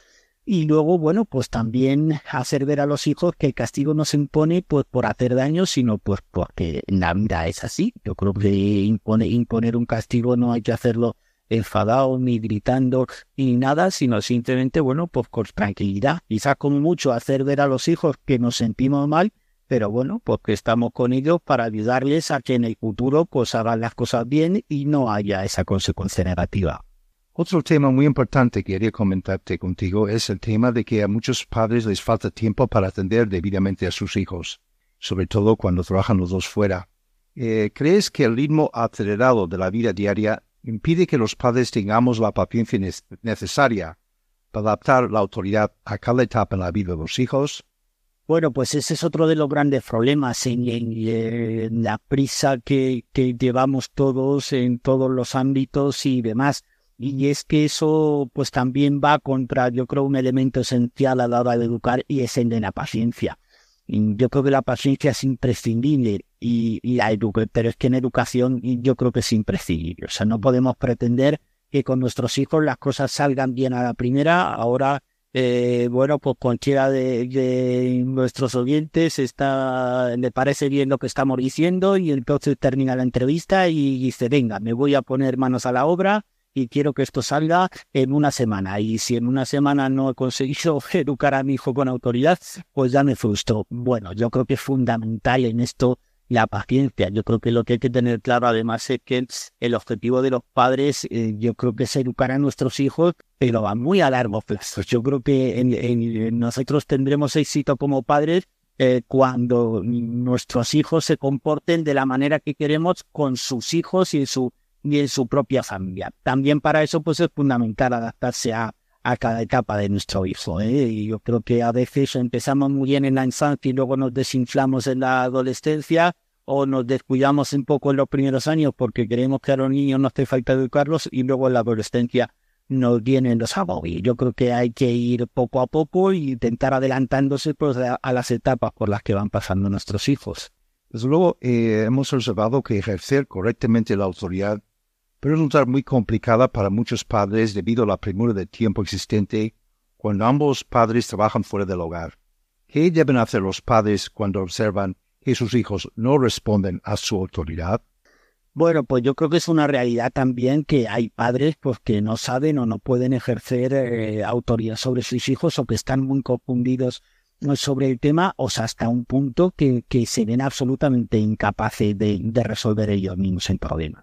Y luego, bueno, pues también hacer ver a los hijos que el castigo no se impone pues por hacer daño, sino pues porque la vida es así. Yo creo que impone, imponer un castigo no hay que hacerlo enfadado, ni gritando, ni nada, sino simplemente, bueno, pues con tranquilidad. Quizás como mucho hacer ver a los hijos que nos sentimos mal, pero bueno, pues estamos con ellos para ayudarles a que en el futuro pues hagan las cosas bien y no haya esa consecuencia negativa. Otro tema muy importante que quería comentarte contigo es el tema de que a muchos padres les falta tiempo para atender debidamente a sus hijos, sobre todo cuando trabajan los dos fuera. Eh, ¿Crees que el ritmo acelerado de la vida diaria impide que los padres tengamos la paciencia necesaria para adaptar la autoridad a cada etapa en la vida de los hijos? Bueno, pues ese es otro de los grandes problemas en, la prisa que, que llevamos todos en todos los ámbitos y demás y es que eso pues también va contra, yo creo, un elemento esencial a la hora de educar y es el de la paciencia. Yo creo que la paciencia es imprescindible y, y la pero es que en educación yo creo que es imprescindible. O sea, no podemos pretender que con nuestros hijos las cosas salgan bien a la primera. Ahora, eh, bueno, pues cualquiera de, de, nuestros oyentes está, le parece bien lo que estamos diciendo y entonces termina la entrevista y dice, venga, me voy a poner manos a la obra y quiero que esto salga en una semana. Y si en una semana no he conseguido educar a mi hijo con autoridad, pues ya me frustro. Bueno, yo creo que es fundamental en esto la paciencia. Yo creo que lo que hay que tener claro además es que el objetivo de los padres, eh, yo creo que es educar a nuestros hijos, pero va muy a largo plazo. Yo creo que nosotros tendremos éxito como padres eh, cuando nuestros hijos se comporten de la manera que queremos con sus hijos y su, y en su propia familia. También para eso pues es fundamental adaptarse a, a cada etapa de nuestro hijo. ¿eh? Y yo creo que a veces empezamos muy bien en la infancia y luego nos desinflamos en la adolescencia o nos descuidamos un poco en los primeros años porque queremos que a los niños no hace falta educarlos y luego en la adolescencia nos vienen los agobios. Yo creo que hay que ir poco a poco e intentar adelantándose pues, a, las etapas por las que van pasando nuestros hijos. Desde luego, eh, hemos observado que ejercer correctamente la autoridad puede resultar muy complicada para muchos padres debido a la premura de tiempo existente cuando ambos padres trabajan fuera del hogar. ¿Qué deben hacer los padres cuando observan que sus hijos no responden a su autoridad? Bueno, pues yo creo que es una realidad también que hay padres pues que no saben o no pueden ejercer eh, autoridad sobre sus hijos o que están muy confundidos sobre el tema, o hasta un punto que, que se ven absolutamente incapaces de, de resolver ellos mismos el problema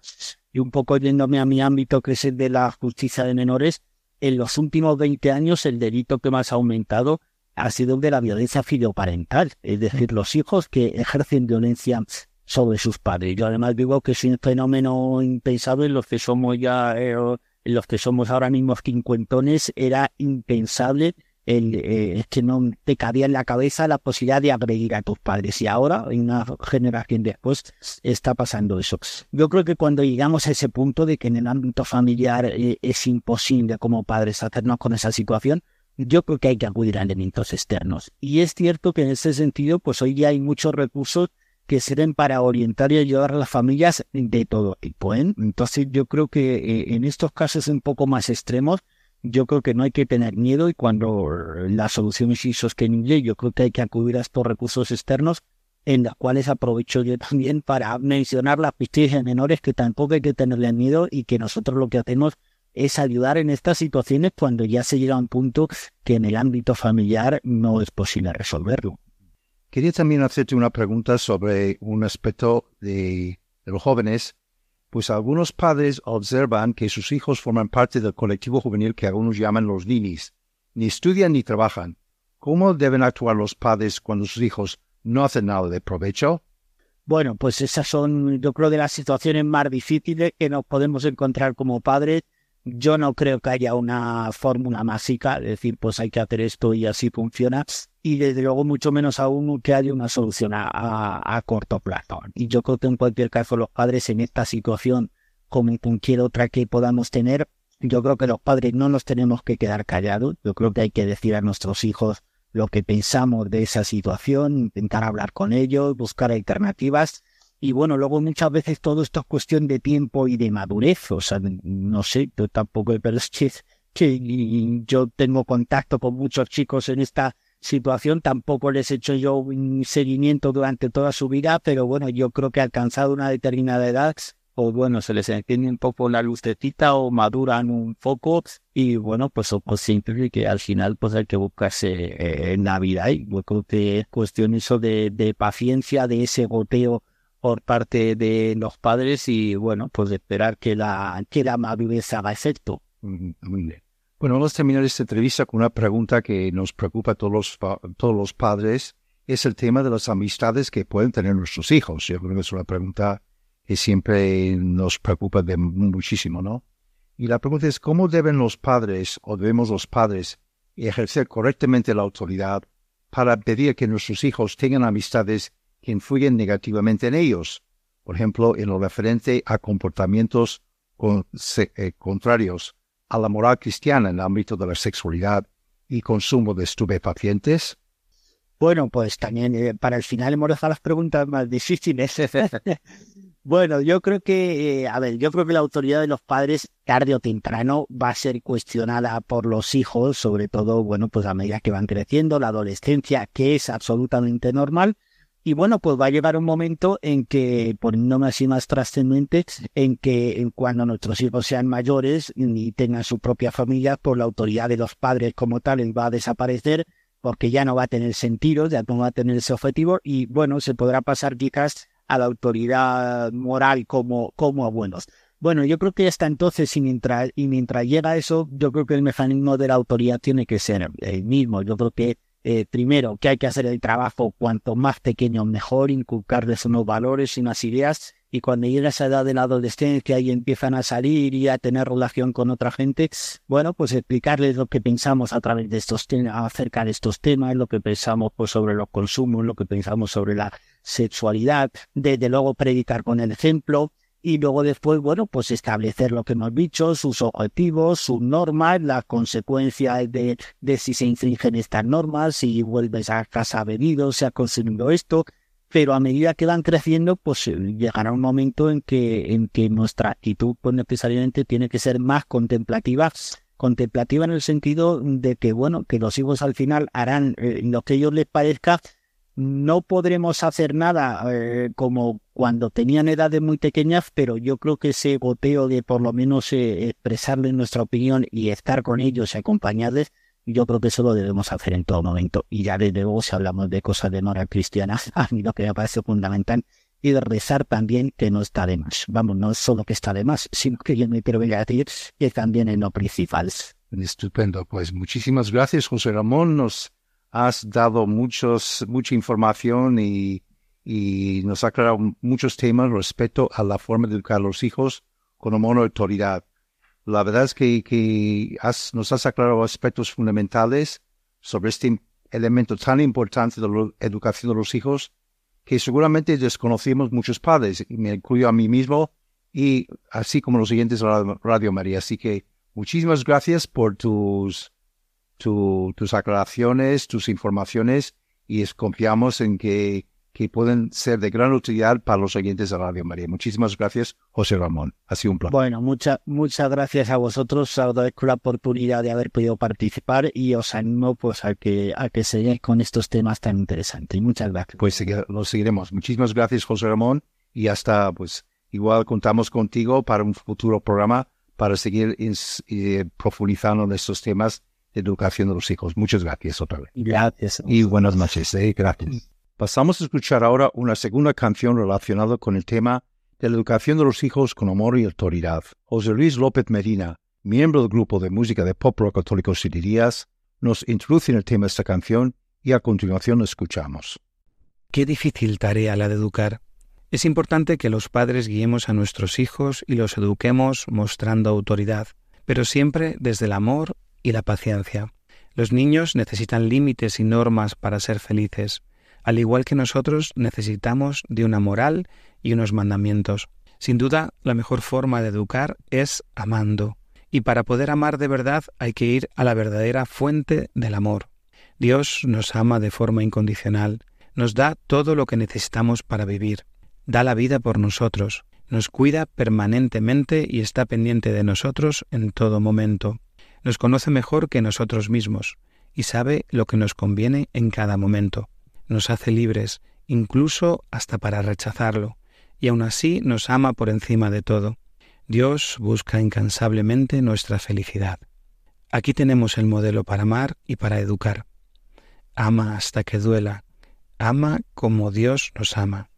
y un poco yéndome a mi ámbito, que es el de la justicia de menores, en los últimos 20 años el delito que más ha aumentado ha sido el de la violencia filioparental, es decir, los hijos que ejercen violencia sobre sus padres. Yo además digo que es un fenómeno impensable en los que somos ya, eh, en los que somos ahora mismo cincuentones, era impensable el, eh, que no te cabía en la cabeza la posibilidad de agredir a tus padres. Y ahora, en una generación después, está pasando eso. Yo creo que cuando llegamos a ese punto de que en el ámbito familiar eh, es imposible como padres hacernos con esa situación, yo creo que hay que acudir a elementos externos. Y es cierto que en ese sentido, pues hoy ya hay muchos recursos que sirven para orientar y ayudar a las familias de todo tipo. ¿eh? Entonces yo creo que en estos casos un poco más extremos, yo creo que no hay que tener miedo y cuando la solución es insostenible, yo creo que hay que acudir a estos recursos externos en los cuales aprovecho yo también para mencionar las justicia menores que tampoco hay que tenerle miedo y que nosotros lo que hacemos es ayudar en estas situaciones cuando ya se llega a un punto que en el ámbito familiar no es posible resolverlo. Quería también hacerte una pregunta sobre un aspecto de los jóvenes pues algunos padres observan que sus hijos forman parte del colectivo juvenil que algunos llaman los ninis. Ni estudian ni trabajan. ¿Cómo deben actuar los padres cuando sus hijos no hacen nada de provecho? Bueno, pues esas son, yo creo, de las situaciones más difíciles que nos podemos encontrar como padres yo no creo que haya una fórmula mágica, es decir, pues hay que hacer esto y así funciona, y desde luego mucho menos aún que haya una solución a, corto plazo. Y yo creo que en cualquier caso los padres en esta situación, como en cualquier otra que podamos tener, yo creo que los padres no nos tenemos que quedar callados, yo creo que hay que decir a nuestros hijos lo que pensamos de esa situación, intentar hablar con ellos, buscar alternativas y bueno, luego muchas veces todo esto es cuestión de tiempo y de madurez. O sea, no sé, yo tampoco, pero es que, que yo tengo contacto con muchos chicos en esta situación. Tampoco les he hecho yo un seguimiento durante toda su vida, pero bueno, yo creo que alcanzado una determinada edad, o bueno, se les enciende un poco la lucecita o maduran un poco y bueno, pues son conscientes que al final pues hay que buscarse eh, en la vida. Y yo creo que es cuestión eso de paciencia, de ese goteo por parte de los padres y bueno, pues esperar que la, que la madurez haga efecto. Bueno, vamos a terminar esta entrevista con una pregunta que nos preocupa a todos los, todos los padres. Es el tema de las amistades que pueden tener nuestros hijos. Yo creo que es una pregunta que siempre nos preocupa de muchísimo, ¿no? Y la pregunta es, ¿cómo deben los padres o debemos los padres ejercer correctamente la autoridad para pedir que nuestros hijos tengan amistades que influyen negativamente en ellos, por ejemplo, en lo referente a comportamientos eh, contrarios a la moral cristiana en el ámbito de la sexualidad y consumo de estupefacientes? Bueno, pues también eh, para el final hemos dejado las preguntas más difíciles. bueno, yo creo que, eh, a ver, yo creo que la autoridad de los padres tarde o temprano va a ser cuestionada por los hijos, sobre todo, bueno, pues a medida que van creciendo, la adolescencia, que es absolutamente normal, Y bueno, pues va a llegar un momento en que, poniéndome así más trascendente, en que en cuando nuestros hijos sean mayores y tengan su propia familia, pues la autoridad de los padres como tal va a desaparecer porque ya no va a tener sentido, ya no va a tener ese objetivo y bueno, se podrá pasar quizás a la autoridad moral como, como abuelos. Bueno, yo creo que hasta entonces, y mientras, y mientras llega eso, yo creo que el mecanismo de la autoridad tiene que ser el mismo. Yo creo que eh, primero que hay que hacer el trabajo cuanto más pequeño mejor, inculcarles unos valores y unas ideas. Y cuando llega esa edad de la adolescencia y empiezan a salir y a tener relación con otra gente, bueno, pues explicarles lo que pensamos a través de estos acerca de estos temas, lo que pensamos pues sobre los consumos, lo que pensamos sobre la sexualidad, desde luego predicar con el ejemplo, y luego después, bueno, pues establecer lo que hemos dicho, sus objetivos, sus normas, las consecuencias de, de si se infringen estas normas, si vuelves a casa bebido, se ha consumido esto, pero a medida que van creciendo, pues eh, llegará un momento en que, en que nuestra actitud pues necesariamente tiene que ser más contemplativa, contemplativa en el sentido de que, bueno, que los hijos al final harán eh, lo que ellos les parezca, no podremos hacer nada eh, como cuando tenían edades muy pequeñas, pero yo creo que ese goteo de por lo menos eh, expresarles nuestra opinión y estar con ellos y acompañarles, yo creo que eso lo debemos hacer en todo momento. Y ya desde luego si hablamos de cosas de moral cristiana, a mí lo que me parece fundamental y de rezar también que no está de más. Vamos, no es solo que está de más, sino que yo me quiero venir a decir que también es lo principal. Estupendo, pues muchísimas gracias José Ramón, nos has dado muchos, mucha información y, y nos ha aclarado muchos temas respecto a la forma de educar a los hijos con amor autoridad. La verdad es que, que nos has aclarado aspectos fundamentales sobre este elemento tan importante de la educación de los hijos que seguramente desconocimos muchos padres, y me incluyo a mí mismo, y así como los siguientes de Radio María. Así que muchísimas gracias por tus tus aclaraciones, tus informaciones y confiamos en que, que pueden ser de gran utilidad para los oyentes de Radio María. Muchísimas gracias, José Ramón. Ha sido un placer. Bueno, muchas muchas gracias a vosotros. Os agradezco la oportunidad de haber podido participar y os animo pues a que a que sigáis con estos temas tan interesantes. Muchas gracias. Pues lo seguiremos. Muchísimas gracias, José Ramón. Y hasta, pues, igual contamos contigo para un futuro programa para seguir eh, profundizando en estos temas educación de los hijos. Muchas gracias otra vez. Gracias. Y buenas noches. Eh, gracias. Pasamos a escuchar ahora una segunda canción relacionada con el tema de la educación de los hijos con amor y autoridad. José Luis López Medina, miembro del grupo de música de pop rock católico Sirirías, nos introduce en el tema de esta canción y a continuación escuchamos. Qué difícil tarea la de educar. Es importante que los padres guiemos a nuestros hijos y los eduquemos mostrando autoridad, pero siempre desde el amor y la paciencia. Los niños necesitan límites y normas para ser felices, al igual que nosotros necesitamos de una moral y unos mandamientos. Sin duda, la mejor forma de educar es amando, y para poder amar de verdad hay que ir a la verdadera fuente del amor. Dios nos ama de forma incondicional, nos da todo lo que necesitamos para vivir, da la vida por nosotros, nos cuida permanentemente y está pendiente de nosotros en todo momento nos conoce mejor que nosotros mismos y sabe lo que nos conviene en cada momento. Nos hace libres, incluso hasta para rechazarlo, y aún así nos ama por encima de todo. Dios busca incansablemente nuestra felicidad. Aquí tenemos el modelo para amar y para educar. Ama hasta que duela. Ama como Dios nos ama.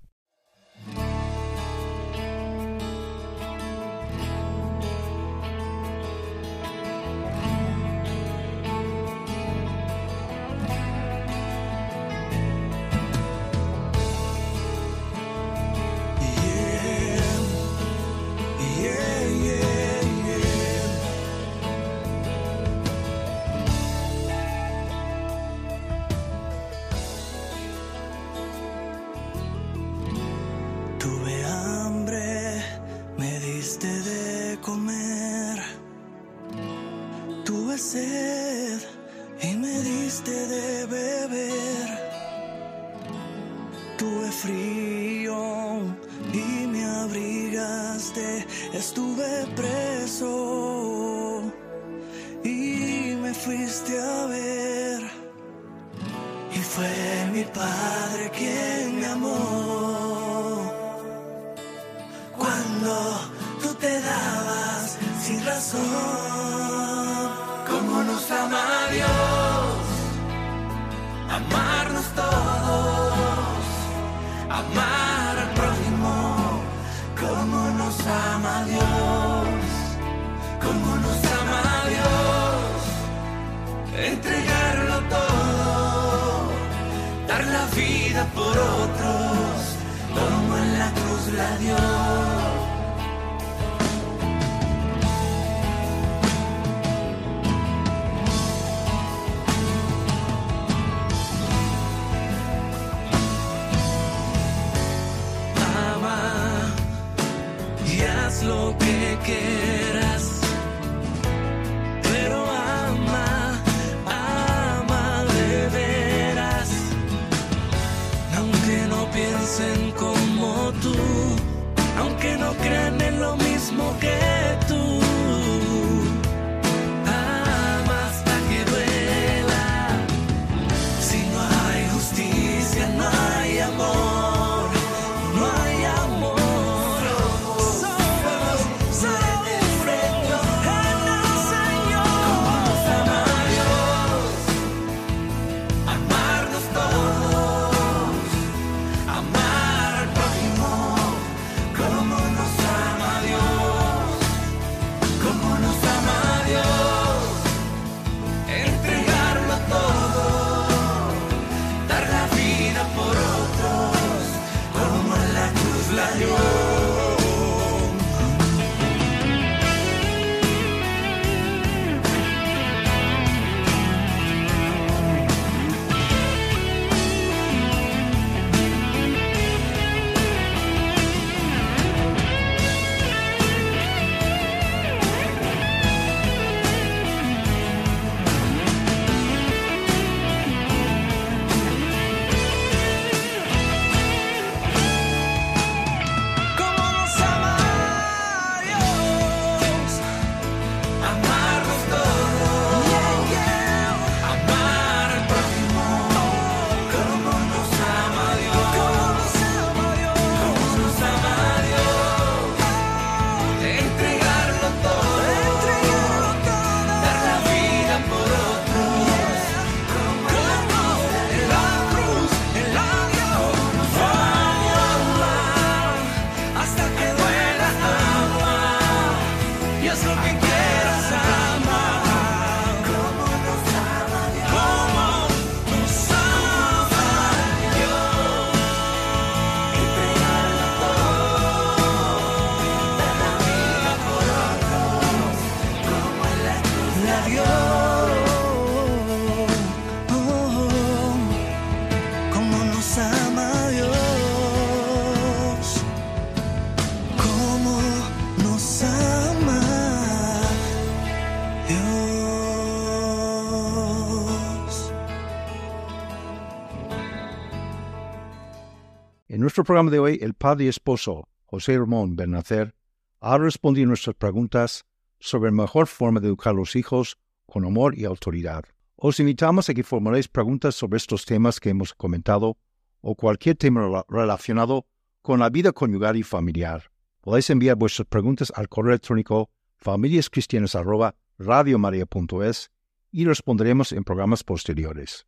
Nuestro programa de hoy, el padre y esposo José Ramón Bernacer ha respondido nuestras preguntas sobre la mejor forma de educar a los hijos con amor y autoridad. Os invitamos a que formuléis preguntas sobre estos temas que hemos comentado o cualquier tema rela- relacionado con la vida conyugal y familiar. Podéis enviar vuestras preguntas al correo electrónico familiascristianas@radiomaria.es y responderemos en programas posteriores.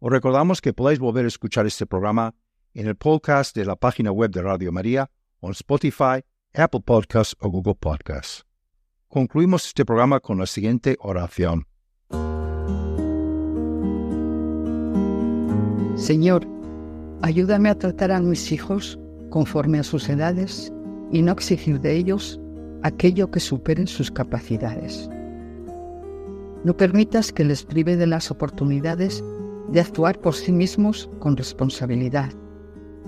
Os recordamos que podéis volver a escuchar este programa en el podcast de la página web de Radio María en Spotify, Apple Podcasts o Google Podcasts. Concluimos este programa con la siguiente oración. Señor, ayúdame a tratar a mis hijos conforme a sus edades y no exigir de ellos aquello que supere sus capacidades. No permitas que les prive de las oportunidades de actuar por sí mismos con responsabilidad,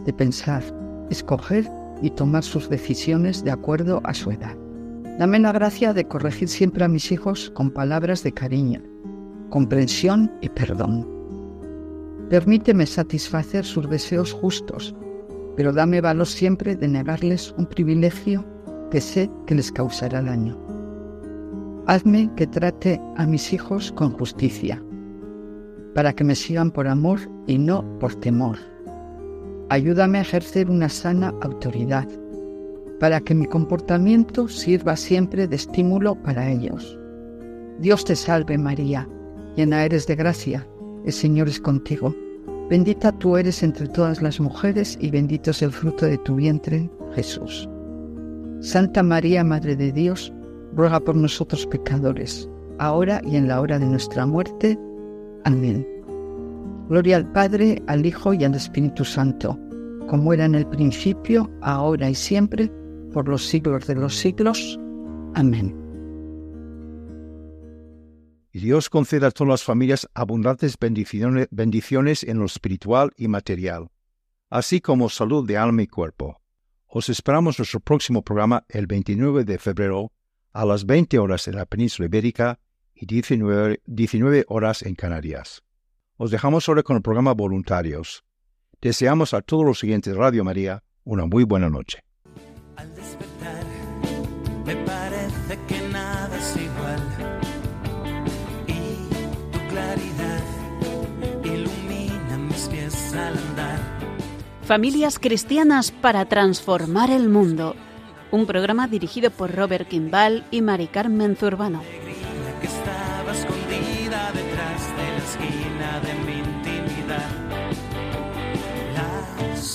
de pensar, escoger y tomar sus decisiones de acuerdo a su edad. Dame la gracia de corregir siempre a mis hijos con palabras de cariño, comprensión y perdón. Permíteme satisfacer sus deseos justos, pero dame valor siempre de negarles un privilegio que sé que les causará daño. Hazme que trate a mis hijos con justicia. para que me sigan por amor y no por temor. Ayúdame a ejercer una sana autoridad, para que mi comportamiento sirva siempre de estímulo para ellos. Dios te salve María, llena eres de gracia, el Señor es contigo. Bendita tú eres entre todas las mujeres y bendito es el fruto de tu vientre, Jesús. Santa María, Madre de Dios, ruega por nosotros pecadores, ahora y en la hora de nuestra muerte. Amén. Gloria al Padre, al Hijo y al Espíritu Santo, como era en el principio, ahora y siempre, por los siglos de los siglos. Amén. Y Dios conceda a todas las familias abundantes bendiciones, bendiciones en lo espiritual y material, así como salud de alma y cuerpo. Os esperamos nuestro próximo programa el 29 de febrero a las 20 horas en la península ibérica y 19, 19 horas en Canarias. Os dejamos ahora con el programa Voluntarios. Deseamos a todos los siguientes Radio María una muy buena noche. Al despertar, me parece que nada es igual. Y tu claridad ilumina mis pies al andar. Familias cristianas para transformar el mundo. Un programa dirigido por Robert Kimball y Mari Carmen Zurbano.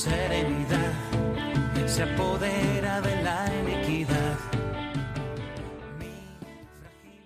Serenidad se apodera